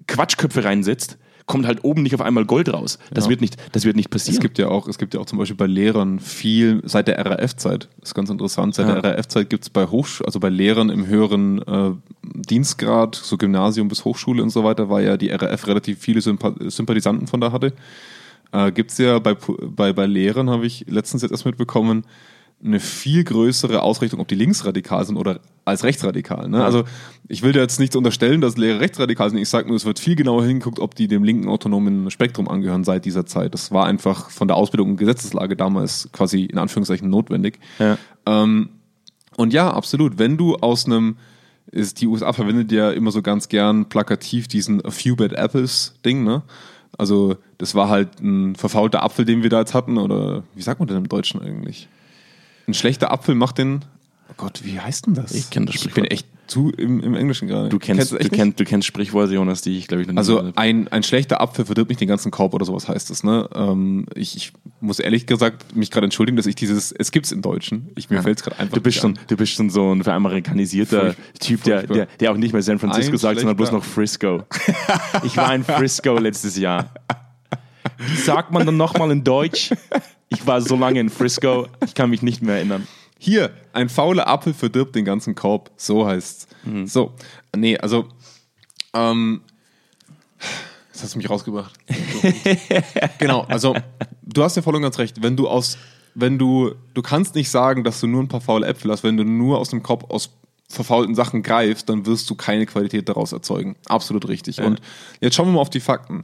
Quatschköpfe reinsetzt, kommt halt oben nicht auf einmal Gold raus. Das Ja. wird nicht, das wird nicht passieren. Es gibt ja auch, es gibt ja auch zum Beispiel bei Lehrern viel seit der RAF-Zeit. Ist ganz interessant. Seit Ja. der RAF-Zeit gibt es bei Hochsch also bei Lehrern im höheren äh, Dienstgrad, so Gymnasium bis Hochschule und so weiter, weil ja die RAF relativ viele Sympa Sympathisanten von da hatte. Äh, gibt es ja bei, bei, bei Lehrern, habe ich letztens jetzt erst mitbekommen, eine viel größere Ausrichtung, ob die linksradikal sind oder als rechtsradikal. Ne? Also ich will da jetzt nicht unterstellen, dass Lehrer rechtsradikal sind. Ich sage nur, es wird viel genauer hingeguckt, ob die dem linken autonomen Spektrum angehören seit dieser Zeit. Das war einfach von der Ausbildung und Gesetzeslage damals quasi in Anführungszeichen notwendig. Ja. Ähm, und ja, absolut. Wenn du aus einem, ist, die USA verwendet ja immer so ganz gern plakativ diesen A few bad apples Ding, ne? Also das war halt ein verfaulter Apfel, den wir da jetzt hatten, oder wie sagt man denn im Deutschen eigentlich? Ein schlechter Apfel macht den. Oh Gott, wie heißt denn das? Ich kenn das Ich bin Sprichwort. echt zu im, im Englischen gerade. Du kennst, es du, nicht? kennst, du kennst Sprichworte, Jonas, die ich glaube ich noch nie Also ein, ein schlechter Apfel verdirbt nicht den ganzen Korb oder sowas heißt es. Ne? Ähm, ich, ich muss ehrlich gesagt mich gerade entschuldigen, dass ich dieses, es gibt's im Deutschen. Ich, mir fällt es gerade einfach Du bist, nicht schon, an. du bist schon so ein veramerikanisierter Furch- Typ, der, der, der auch nicht mehr San Francisco Ein sagt, sondern bloß noch Frisco. Ich war in Frisco letztes Jahr. Wie sagt man dann nochmal in Deutsch? Ich war so lange in Frisco, ich kann mich nicht mehr erinnern. Hier, ein fauler Apfel verdirbt den ganzen Korb. So heißt's. Mhm. So, nee, also, ähm, das hast du mich rausgebracht. So. <laughs> genau, also, du hast ja voll und ganz recht. Wenn du aus, wenn du, du kannst nicht sagen, dass du nur ein paar faule Äpfel hast, wenn du nur aus dem Korb aus verfaulten Sachen greifst, dann wirst du keine Qualität daraus erzeugen. Absolut richtig. Und jetzt schauen wir mal auf die Fakten.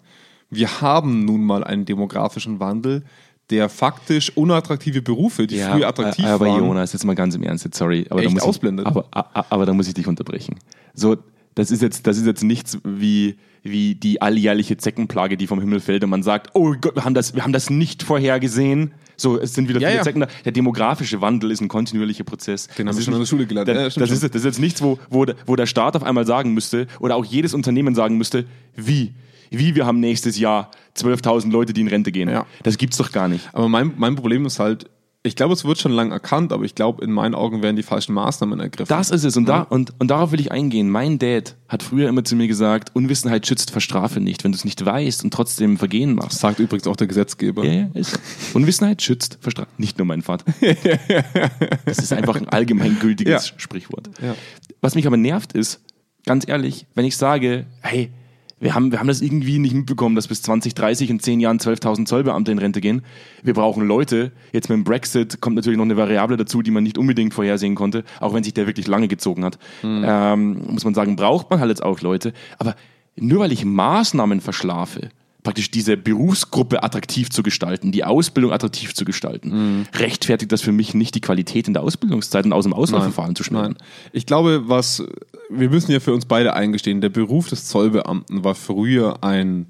Wir haben nun mal einen demografischen Wandel, der faktisch unattraktive Berufe, die früher attraktiv aber waren, Jonas, jetzt mal ganz im Ernst, jetzt, sorry. Aber da muss ausblendet? Ich, aber, a- aber da muss ich dich unterbrechen. So, das ist jetzt, das ist jetzt nichts wie, wie die alljährliche Zeckenplage, die vom Himmel fällt und man sagt, oh Gott, wir haben das, wir haben das nicht vorhergesehen. So, es sind wieder Ja, viele ja. Zecken da. Der demografische Wandel ist ein kontinuierlicher Prozess. Den haben Das wir ist schon in der Schule gelernt. Das, Ja, das, ist, das ist jetzt nichts, wo, wo, wo der Staat auf einmal sagen müsste oder auch jedes Unternehmen sagen müsste, wie? Wie wir haben nächstes Jahr 12.000 Leute, die in Rente gehen. Ja. Das gibt's doch gar nicht. Aber mein, mein Problem ist halt, ich glaube, es wird schon lange erkannt, aber ich glaube, in meinen Augen werden die falschen Maßnahmen ergriffen. Das ist es. Und, da, und, und darauf will ich eingehen. Mein Dad hat früher immer zu mir gesagt, Unwissenheit schützt, verstrafe nicht. Wenn du es nicht weißt und trotzdem Vergehen machst. sagt übrigens auch der Gesetzgeber. Ja, ja, ist. <laughs> Unwissenheit schützt, verstrafe. Nicht nur mein Vater. <laughs> Das ist einfach ein allgemeingültiges Ja. Sprichwort. Ja. Was mich aber nervt ist, ganz ehrlich, wenn ich sage, hey, wir haben, wir haben das irgendwie nicht mitbekommen, dass bis 2030 in zehn Jahren 12.000 Zollbeamte in Rente gehen. Wir brauchen Leute. Jetzt mit dem Brexit kommt natürlich noch eine Variable dazu, die man nicht unbedingt vorhersehen konnte, auch wenn sich der wirklich lange gezogen hat. Ähm, muss man sagen, braucht man halt jetzt auch Leute. Aber nur weil ich Maßnahmen verschlafe, praktisch diese Berufsgruppe attraktiv zu gestalten, die Ausbildung attraktiv zu gestalten, rechtfertigt das für mich nicht die Qualität in der Ausbildungszeit und aus dem Auswahlverfahren zu schneiden. Nein. Ich glaube, was wir müssen ja für uns beide eingestehen, der Beruf des Zollbeamten war früher ein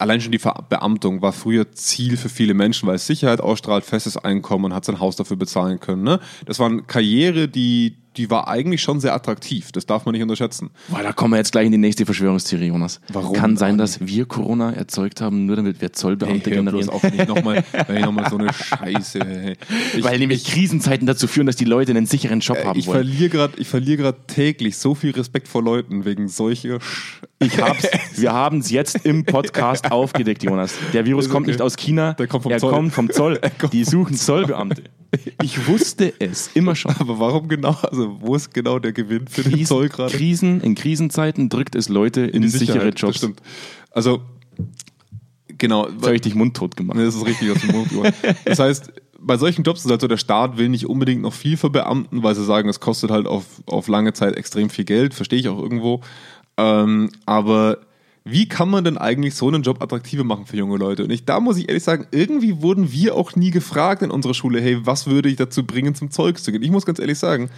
allein schon die Verbeamtung war früher Ziel für viele Menschen, weil es Sicherheit ausstrahlt, festes Einkommen und hat sein Haus dafür bezahlen können. Ne? Das war eine Karriere, die, die war eigentlich schon sehr attraktiv. Das darf man nicht unterschätzen. Boah, da kommen wir jetzt gleich in die nächste Verschwörungstheorie, Jonas. Warum? Kann sein, dass wir Corona erzeugt haben, nur damit wir Zollbeamte hör generieren. auf, nicht nochmal noch <laughs> so eine Scheiße. Hey. Ich, Weil nämlich Krisenzeiten dazu führen, dass die Leute einen sicheren Job haben Äh, ich wollen. verliere gerade ich verliere gerade täglich so viel Respekt vor Leuten wegen solcher Sch Ich hab's, <laughs> wir haben es jetzt im Podcast aufgedeckt, Jonas. Der Virus Ist kommt okay. nicht aus China, Der kommt vom er Zoll. kommt vom Zoll. <laughs> Die suchen Zollbeamte. Ich wusste es immer schon. Aber warum genau? Also, wo ist genau der Gewinn für den Zoll gerade? Krisen, in Krisenzeiten drückt es Leute in, Die sichere Jobs. Das stimmt. Also, genau. Jetzt habe ich dich mundtot gemacht. Das ist richtig aus dem Mund gemacht. Das heißt, bei solchen Jobs ist halt so, der Staat will nicht unbedingt noch viel für Beamten, weil sie sagen, es kostet halt auf, auf lange Zeit extrem viel Geld, verstehe ich auch irgendwo. Ähm, aber wie kann man denn eigentlich so einen Job attraktiver machen für junge Leute? Und ich, da muss ich ehrlich sagen, irgendwie wurden wir auch nie gefragt in unserer Schule, hey, was würde ich dazu bringen, zum Zeug zu gehen? Ich muss ganz ehrlich sagen,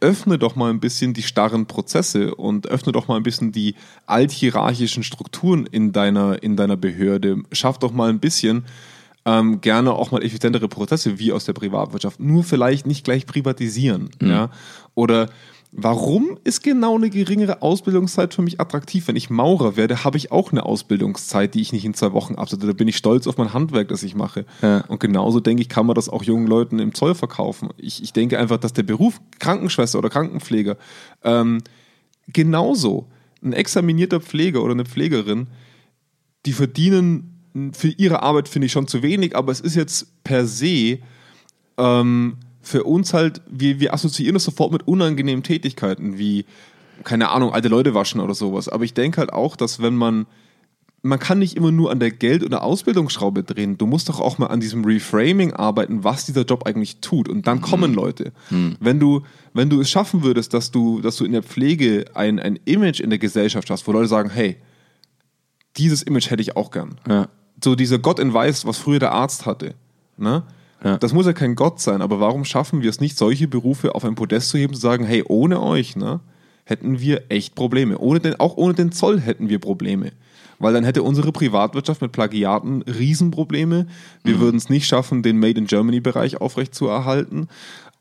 öffne doch mal ein bisschen die starren Prozesse und öffne doch mal ein bisschen die althierarchischen Strukturen in deiner, in deiner Behörde. Schaff doch mal ein bisschen ähm, gerne auch mal effizientere Prozesse wie aus der Privatwirtschaft. Nur vielleicht nicht gleich privatisieren. Mhm. Ja? Oder Warum ist genau eine geringere Ausbildungszeit für mich attraktiv? Wenn ich Maurer werde, habe ich auch eine Ausbildungszeit, die ich nicht in zwei Wochen absetze. Da bin ich stolz auf mein Handwerk, das ich mache. Ja. Und genauso denke ich, kann man das auch jungen Leuten im Zoll verkaufen. Ich, ich denke einfach, dass der Beruf Krankenschwester oder Krankenpfleger ähm, genauso ein examinierter Pfleger oder eine Pflegerin, die verdienen für ihre Arbeit, finde ich, schon zu wenig, aber es ist jetzt per se ähm, für uns halt, wir, wir assoziieren das sofort mit unangenehmen Tätigkeiten, wie, keine Ahnung, alte Leute waschen oder sowas. Aber ich denke halt auch, dass wenn man, man kann nicht immer nur an der Geld- oder Ausbildungsschraube drehen. Du musst doch auch mal an diesem Reframing arbeiten, was dieser Job eigentlich tut. Und dann mhm. kommen Leute. Mhm. Wenn du, wenn du es schaffen würdest, dass du, dass du in der Pflege ein, ein Image in der Gesellschaft hast, wo Leute sagen, hey, dieses Image hätte ich auch gern. Ja. So dieser Gott in Weiß, was früher der Arzt hatte. Ne? Ja. Das muss ja kein Gott sein, aber warum schaffen wir es nicht, solche Berufe auf ein Podest zu heben, zu sagen, hey, ohne euch, ne, hätten wir echt Probleme. Ohne den, auch ohne den Zoll hätten wir Probleme. Weil dann hätte unsere Privatwirtschaft mit Plagiaten Riesenprobleme. Wir mhm. würden es nicht schaffen, den Made in Germany-Bereich aufrechtzuerhalten.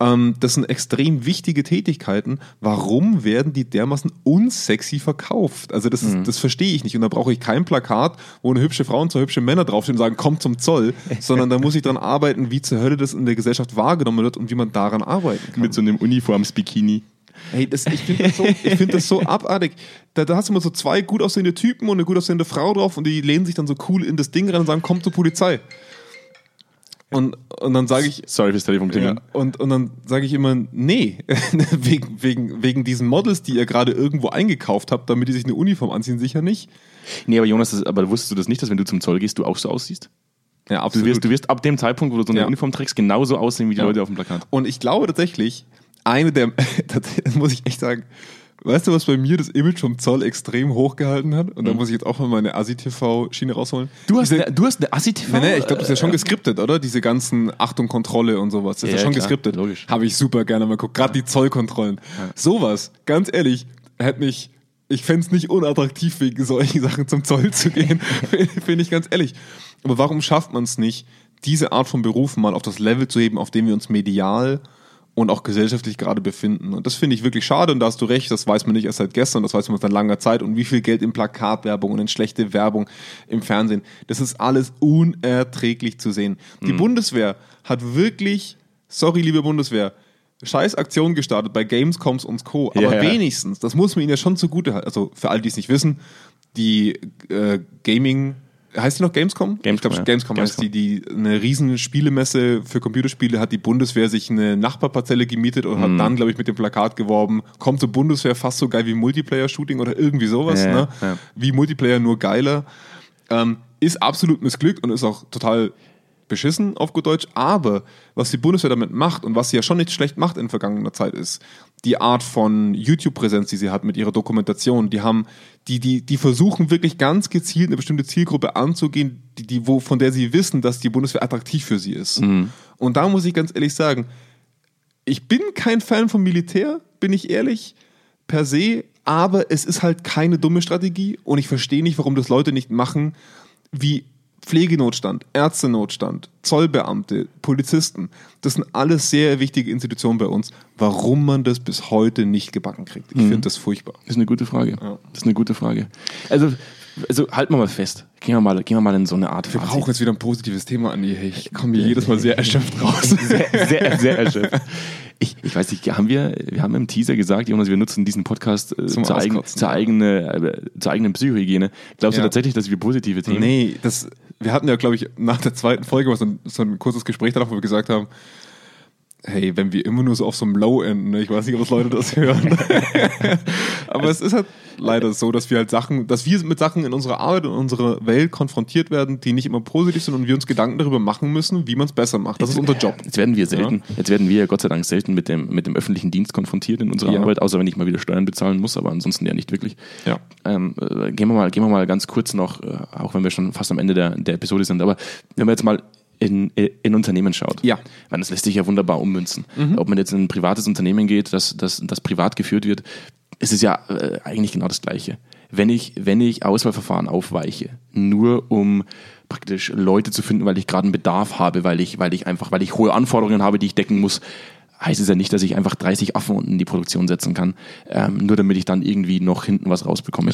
Ähm, das sind extrem wichtige Tätigkeiten. Warum werden die dermaßen unsexy verkauft? Also das, mhm. das verstehe ich nicht. Und da brauche ich kein Plakat, wo eine hübsche Frau und zwei hübsche Männer draufstehen und sagen, komm zum Zoll, <laughs> sondern da muss ich dran arbeiten, wie zur Hölle das in der Gesellschaft wahrgenommen wird und wie man daran arbeiten kann. Mit so einem Uniforms-Bikini. Hey, das, ich finde das, so, find das so <laughs> abartig. Da, da hast du immer so zwei gut aussehende Typen und eine gut aussehende Frau drauf und die lehnen sich dann so cool in das Ding rein und sagen, komm zur Polizei. Und, und dann sage ich. Sorry fürs Telefon ja, und, und dann sage ich immer, nee, <laughs> wegen, wegen, wegen diesen Models, die ihr gerade irgendwo eingekauft habt, damit die sich eine Uniform anziehen, sicher nicht. Nee, aber Jonas, das, aber wusstest du das nicht, dass wenn du zum Zoll gehst, du auch so aussiehst? Ja, absolut. Du wirst, du wirst ab dem Zeitpunkt, wo du so eine ja. Uniform trägst, genauso aussehen wie die ja. Leute auf dem Plakat. Und ich glaube tatsächlich, eine der, <laughs> das muss ich echt sagen, Weißt du, was bei mir das Image vom Zoll extrem hochgehalten hat? Und da mhm. muss ich jetzt auch mal meine ASI-TV-Schiene rausholen. Du hast, Diese, eine, du hast eine ASI-TV? Nee, nee, ich glaube, das ist ja schon geskriptet, oder? Diese ganzen Achtung, Kontrolle und sowas. Das ist ja, ja schon klar, geskriptet. Logisch. Habe ich super gerne mal geguckt. Gerade die Zollkontrollen. Ja. Sowas, ganz ehrlich, hätte mich, ich fände es nicht unattraktiv, wegen solchen Sachen zum Zoll zu gehen. <laughs> <laughs> Finde ich ganz ehrlich. Aber warum schafft man es nicht, diese Art von Berufen mal auf das Level zu heben, auf dem wir uns medial und auch gesellschaftlich gerade befinden. Und das finde ich wirklich schade und da hast du recht, das weiß man nicht erst seit gestern, das weiß man seit langer Zeit und wie viel Geld in Plakatwerbung und in schlechte Werbung im Fernsehen, das ist alles unerträglich zu sehen. Mhm. Die Bundeswehr hat wirklich, sorry liebe Bundeswehr, scheiß Aktion gestartet bei Gamescoms und Co. Aber ja. wenigstens, das muss man ihnen ja schon zugute halten, also für alle, die es nicht wissen, die äh, Gaming heißt die noch Gamescom? Gamescom, ich glaube, ja. Gamescom, heißt die, die eine riesen Spielemesse für Computerspiele hat die Bundeswehr sich eine Nachbarparzelle gemietet und mhm. hat dann, glaube ich, mit dem Plakat geworben, kommt zur Bundeswehr fast so geil wie Multiplayer-Shooting oder irgendwie sowas, ja, ne? Ja. Wie Multiplayer nur geiler. Ähm, ist absolut missglückt und ist auch total beschissen auf gut Deutsch, aber was die Bundeswehr damit macht und was sie ja schon nicht schlecht macht in vergangener Zeit ist, die Art von YouTube-Präsenz, die sie hat mit ihrer Dokumentation, die haben, die, die, die versuchen wirklich ganz gezielt eine bestimmte Zielgruppe anzugehen, die, die, wo, von der sie wissen, dass die Bundeswehr attraktiv für sie ist. Mhm. Und da muss ich ganz ehrlich sagen, ich bin kein Fan vom Militär, bin ich ehrlich, per se, aber es ist halt keine dumme Strategie und ich verstehe nicht, warum das Leute nicht machen, wie Pflegenotstand, Ärztenotstand, Zollbeamte, Polizisten, das sind alles sehr wichtige Institutionen bei uns. Warum man das bis heute nicht gebacken kriegt, ich mhm. finde das furchtbar. Das ist eine gute Frage. Ja. Das ist eine gute Frage. Also, also halten wir mal fest. Gehen wir mal, gehen wir mal in so eine Art Wir brauchen jetzt wieder ein positives Thema, Andi. Ich komme hier jedes Mal sehr erschöpft raus. <laughs> Sehr, sehr, sehr erschöpft. Ich, ich weiß nicht, haben wir, wir haben im Teaser gesagt, Jonas, wir nutzen diesen Podcast äh, zur, eigen, zur, eigene, äh, zur eigenen Psychohygiene. Glaubst ja. du tatsächlich, dass wir positive Themen Nee, das, wir hatten ja, glaube ich, nach der zweiten Folge so ein, so ein kurzes Gespräch danach, wo wir gesagt haben, hey, wenn wir immer nur so auf so einem Low-End, ne? ich weiß nicht, ob das Leute das hören, <laughs> aber es ist halt leider so, dass wir halt Sachen, dass wir mit Sachen in unserer Arbeit und unserer Welt konfrontiert werden, die nicht immer positiv sind und wir uns Gedanken darüber machen müssen, wie man es besser macht. Das ist unser Job. Jetzt werden wir selten, ja. jetzt werden wir Gott sei Dank selten mit dem, mit dem öffentlichen Dienst konfrontiert in unserer ja. Arbeit, außer wenn ich mal wieder Steuern bezahlen muss, aber ansonsten ja nicht wirklich. Ja. Ähm, äh, gehen, wir mal, gehen wir mal ganz kurz noch, äh, auch wenn wir schon fast am Ende der, der Episode sind, aber wenn wir jetzt mal in, in Unternehmen schaut. Ja. Weil das lässt sich ja wunderbar ummünzen. Mhm. Ob man jetzt in ein privates Unternehmen geht, das, das, das privat geführt wird, ist es ja äh, eigentlich genau das Gleiche. Wenn ich, wenn ich Auswahlverfahren aufweiche, nur um praktisch Leute zu finden, weil ich gerade einen Bedarf habe, weil ich, weil ich einfach, weil ich hohe Anforderungen habe, die ich decken muss, heißt es ja nicht, dass ich einfach 30 Affen in die Produktion setzen kann, ähm, nur damit ich dann irgendwie noch hinten was rausbekomme.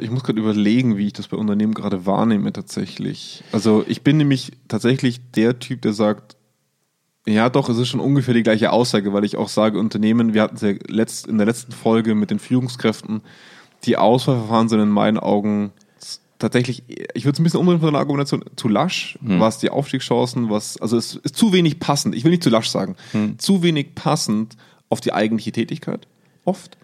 Ich muss gerade überlegen, wie ich das bei Unternehmen gerade wahrnehme tatsächlich. Also ich bin nämlich tatsächlich der Typ, der sagt, ja doch, es ist schon ungefähr die gleiche Aussage, weil ich auch sage, Unternehmen, wir hatten es ja letzt, in der letzten Folge mit den Führungskräften, die Auswahlverfahren sind in meinen Augen tatsächlich, ich würde es ein bisschen umdrehen von der Argumentation, zu lasch, hm. was die Aufstiegschancen, was, also es ist zu wenig passend, ich will nicht zu lasch sagen, hm. zu wenig passend auf die eigentliche Tätigkeit, oft.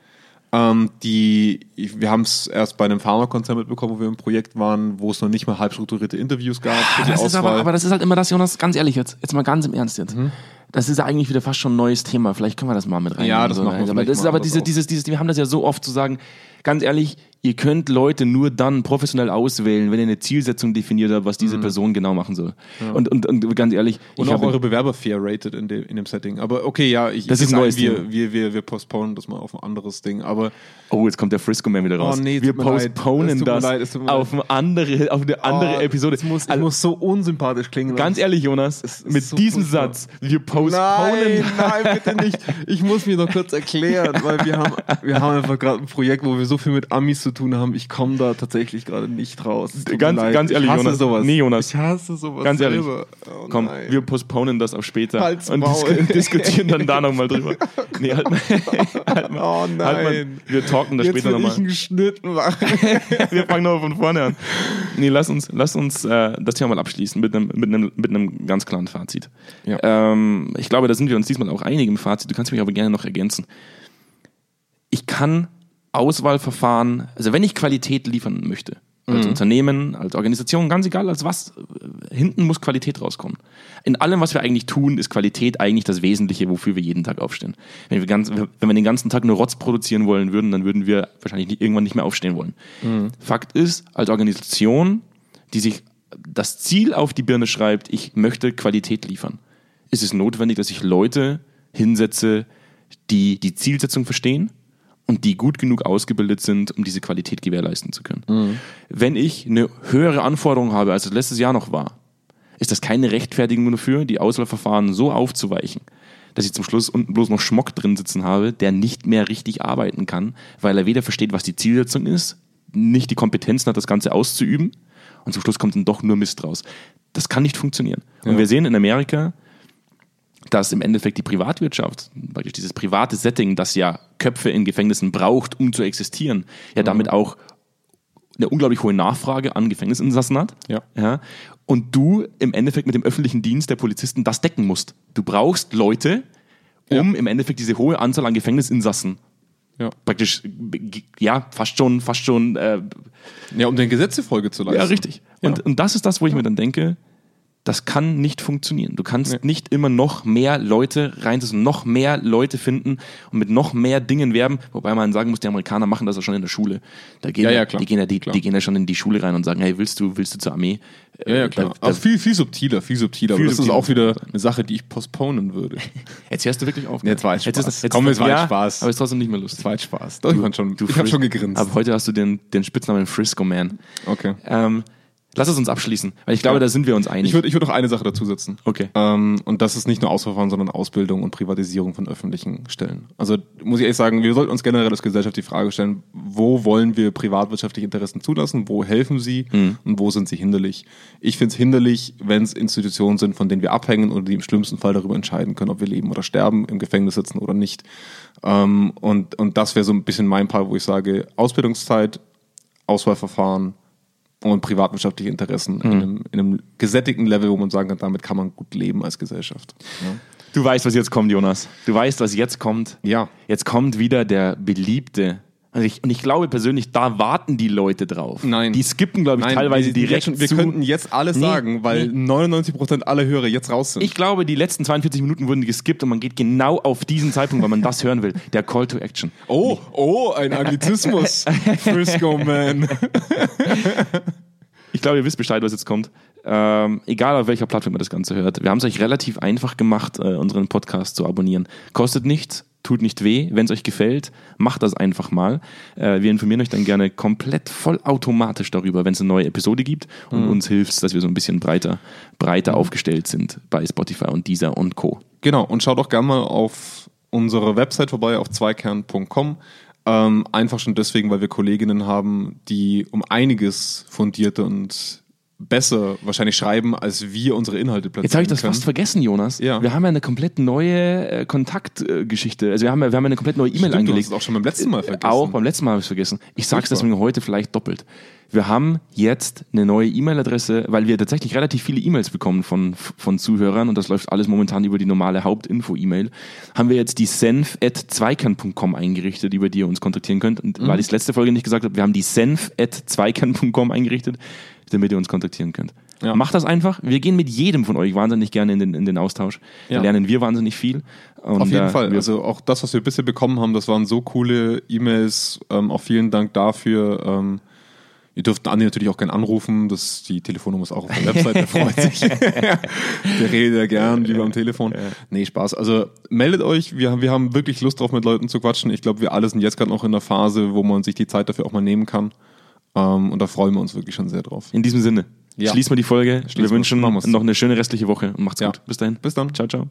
Ähm, die, wir haben es erst bei einem Pharmakonzern mitbekommen, wo wir im Projekt waren, wo es noch nicht mal halb strukturierte Interviews gab. Für die das ist aber, aber das ist halt immer das, Jonas, ganz ehrlich jetzt, jetzt mal ganz im Ernst jetzt. Mhm. Das ist ja eigentlich wieder fast schon ein neues Thema. Vielleicht können wir das mal mit rein. Ja, das so. machen wir. Aber das ist aber diese, dieses, dieses, wir haben das ja so oft zu sagen, ganz ehrlich, ihr könnt Leute nur dann professionell auswählen, wenn ihr eine Zielsetzung definiert habt, was diese mhm. Person genau machen soll. Ja. Und, und, und ganz ehrlich. Und auch eure Bewerber fair rated in, de, in dem Setting. Aber okay, ja, ich, das ich ist neues wir, wir, wir, wir postponen das mal auf ein anderes Ding. Aber oh, jetzt kommt der Frisco Man wieder raus. Oh, nee, wir postponen das leid, auf, eine andere, auf eine andere oh, Episode. Es muss, also, muss so unsympathisch klingen. Ganz ehrlich, Jonas, mit so diesem furchtbar. Satz, wir postponen. Nein, nein, bitte nicht. Ich muss mir noch kurz erklären, weil wir haben, wir haben einfach gerade ein Projekt, wo wir so viel mit Amis zu tun haben. Ich komme da tatsächlich gerade nicht raus. Ganz, ganz ehrlich, ich hasse Jonas. Sowas. Nee, Jonas. Ich hasse sowas. Ganz ehrlich. Oh, Komm, nein. wir postponen das auf später Halt's und dis <laughs> diskutieren dann da nochmal drüber. <laughs> Nee, halt mal. <laughs> halt mal oh nein. Halt mal. Wir talken da später nochmal. einen Schnitt machen. wir fangen nochmal von vorne an. Nee, lass uns, lass uns äh, das Thema mal abschließen mit einem, mit einem, mit einem ganz klaren Fazit. Ja. Ähm, ich glaube, da sind wir uns diesmal auch einig im Fazit. Du kannst mich aber gerne noch ergänzen. Ich kann Auswahlverfahren, also wenn ich Qualität liefern möchte, als mhm. Unternehmen, als Organisation, ganz egal als was, hinten muss Qualität rauskommen. In allem, was wir eigentlich tun, ist Qualität eigentlich das Wesentliche, wofür wir jeden Tag aufstehen. Wenn wir, ganz, wenn wir den ganzen Tag nur Rotz produzieren wollen würden, dann würden wir wahrscheinlich nicht, irgendwann nicht mehr aufstehen wollen. Mhm. Fakt ist, als Organisation, die sich das Ziel auf die Birne schreibt, ich möchte Qualität liefern, ist es notwendig, dass ich Leute hinsetze, die die Zielsetzung verstehen, und die gut genug ausgebildet sind, um diese Qualität gewährleisten zu können. Mhm. Wenn ich eine höhere Anforderung habe, als es letztes Jahr noch war, ist das keine Rechtfertigung dafür, die Auswahlverfahren so aufzuweichen, dass ich zum Schluss unten bloß noch Schmock drin sitzen habe, der nicht mehr richtig arbeiten kann, weil er weder versteht, was die Zielsetzung ist, nicht die Kompetenzen hat, das Ganze auszuüben und zum Schluss kommt dann doch nur Mist raus. Das kann nicht funktionieren. Ja. Und wir sehen in Amerika, dass im Endeffekt die Privatwirtschaft, praktisch dieses private Setting, das ja Köpfe in Gefängnissen braucht, um zu existieren, ja mhm. damit auch eine unglaublich hohe Nachfrage an Gefängnisinsassen hat. Ja. ja. Und du im Endeffekt mit dem öffentlichen Dienst der Polizisten das decken musst. Du brauchst Leute, um ja. im Endeffekt diese hohe Anzahl an Gefängnisinsassen ja. praktisch, ja, fast schon, fast schon. Äh, ja, um den Gesetze Folge zu leisten. Ja, richtig. Und, und das ist das, wo ich mir dann denke, das kann nicht funktionieren. Du kannst nee. nicht immer noch mehr Leute reinsetzen, noch mehr Leute finden und mit noch mehr Dingen werben, wobei man sagen muss, die Amerikaner machen das ja schon in der Schule. Da gehen ja, ja, klar. Die, gehen ja, die, die, gehen ja schon in die Schule rein und sagen, hey, willst du, willst du zur Armee? Ja, ja, klar. Da, also viel, viel subtiler, viel subtiler. Viel aber das subtiler. ist auch wieder eine Sache, die ich postponen würde. <laughs> Jetzt hörst du wirklich auf. Jetzt war es Spaß. Jetzt ist, jetzt Komm, es war ja, Spaß. Aber es ist trotzdem nicht mehr lustig. Es war Spaß. Doch, du, ich, schon, ich habe schon gegrinst. Aber heute hast du den, den Spitznamen Frisco Man. Okay. Ähm, Lass es uns abschließen, weil ich glaube, ja. da sind wir uns einig. Ich würde ich würd noch eine Sache dazu setzen. Okay. Ähm, und das ist nicht nur Ausverfahren, sondern Ausbildung und Privatisierung von öffentlichen Stellen. Also muss ich ehrlich sagen, wir sollten uns generell als Gesellschaft die Frage stellen, wo wollen wir privatwirtschaftliche Interessen zulassen, wo helfen sie mhm. und wo sind sie hinderlich. Ich finde es hinderlich, wenn es Institutionen sind, von denen wir abhängen oder die im schlimmsten Fall darüber entscheiden können, ob wir leben oder sterben, im Gefängnis sitzen oder nicht. Ähm, und, und das wäre so ein bisschen mein Part, wo ich sage, Ausbildungszeit, Auswahlverfahren, und privatwirtschaftliche Interessen mhm. in, einem, in, einem, gesättigten Level, wo man sagen kann, damit kann man gut leben als Gesellschaft. Ja. Du weißt, was jetzt kommt, Jonas. Du weißt, was jetzt kommt. Ja. Jetzt kommt wieder der beliebte. Also ich, und ich glaube persönlich, da warten die Leute drauf. Nein. Die skippen, glaube ich, teilweise wir, direkt schon, wir zu. könnten jetzt alles Nee, sagen, weil 99% aller Hörer jetzt raus sind. Ich glaube, die letzten 42 Minuten wurden geskippt und man geht genau auf diesen Zeitpunkt, weil man das hören will. Der Call to Action. oh, oh, ein Anglizismus. <laughs> Frisco Man. Ich glaube, ihr wisst Bescheid, was jetzt kommt. Ähm, egal auf welcher Plattform ihr das Ganze hört. Wir haben es euch relativ einfach gemacht, äh, unseren Podcast zu abonnieren. Kostet nichts, tut nicht weh. Wenn es euch gefällt, macht das einfach mal. Äh, wir informieren euch dann gerne komplett vollautomatisch darüber, wenn es eine neue Episode gibt. Und uns hilft es, dass wir so ein bisschen breiter, breiter aufgestellt sind bei Spotify und Deezer und Co. Genau, und schaut doch gerne mal auf unsere Website vorbei, auf zweikern.com. Ähm, einfach schon deswegen, weil wir Kolleginnen haben, die um einiges fundierter und besser wahrscheinlich schreiben, als wir unsere Inhalte platzieren Jetzt habe ich das können. fast vergessen, Jonas. Ja. Wir haben ja eine komplett neue äh, Kontaktgeschichte. also wir haben, ja, wir haben eine komplett neue E-Mail Stimmt, du hast angelegt. auch schon beim letzten Mal vergessen. Auch beim letzten Mal habe ich es vergessen. Ich sage es deswegen heute vielleicht doppelt. Wir haben jetzt eine neue E-Mail-Adresse, weil wir tatsächlich relativ viele E-Mails bekommen von, von Zuhörern und das läuft alles momentan über die normale Hauptinfo-E-Mail. Haben wir jetzt die senf.zweikern.com eingerichtet, über die ihr uns kontaktieren könnt. Und Mhm. weil ich es letzte Folge nicht gesagt habe, wir haben die senf.zweikern.com eingerichtet, damit ihr uns kontaktieren könnt. Ja. Macht das einfach. Wir gehen mit jedem von euch wahnsinnig gerne in den, in den Austausch. Da Ja. lernen wir wahnsinnig viel. Und, Auf jeden äh, Fall. Also auch das, was wir bisher bekommen haben, das waren so coole E-Mails. Ähm, auch vielen Dank dafür. Ähm, ihr dürft Andi natürlich auch gerne anrufen. Das, die Telefonnummer ist auch auf der Website. Der freut sich. <laughs> der redet ja gern lieber am Telefon. Nee, Spaß. Also meldet euch. Wir, haben- wir haben wirklich Lust drauf, mit Leuten zu quatschen. Ich glaube, wir alle sind jetzt gerade noch in der Phase, wo man sich die Zeit dafür auch mal nehmen kann. Ähm, und da freuen wir uns wirklich schon sehr drauf. in diesem Sinne, Ja. schließen wir die Folge. wir wir's. wünschen noch eine schöne restliche Woche und macht's Ja. gut. Bis dahin. Bis dann. Ciao, ciao.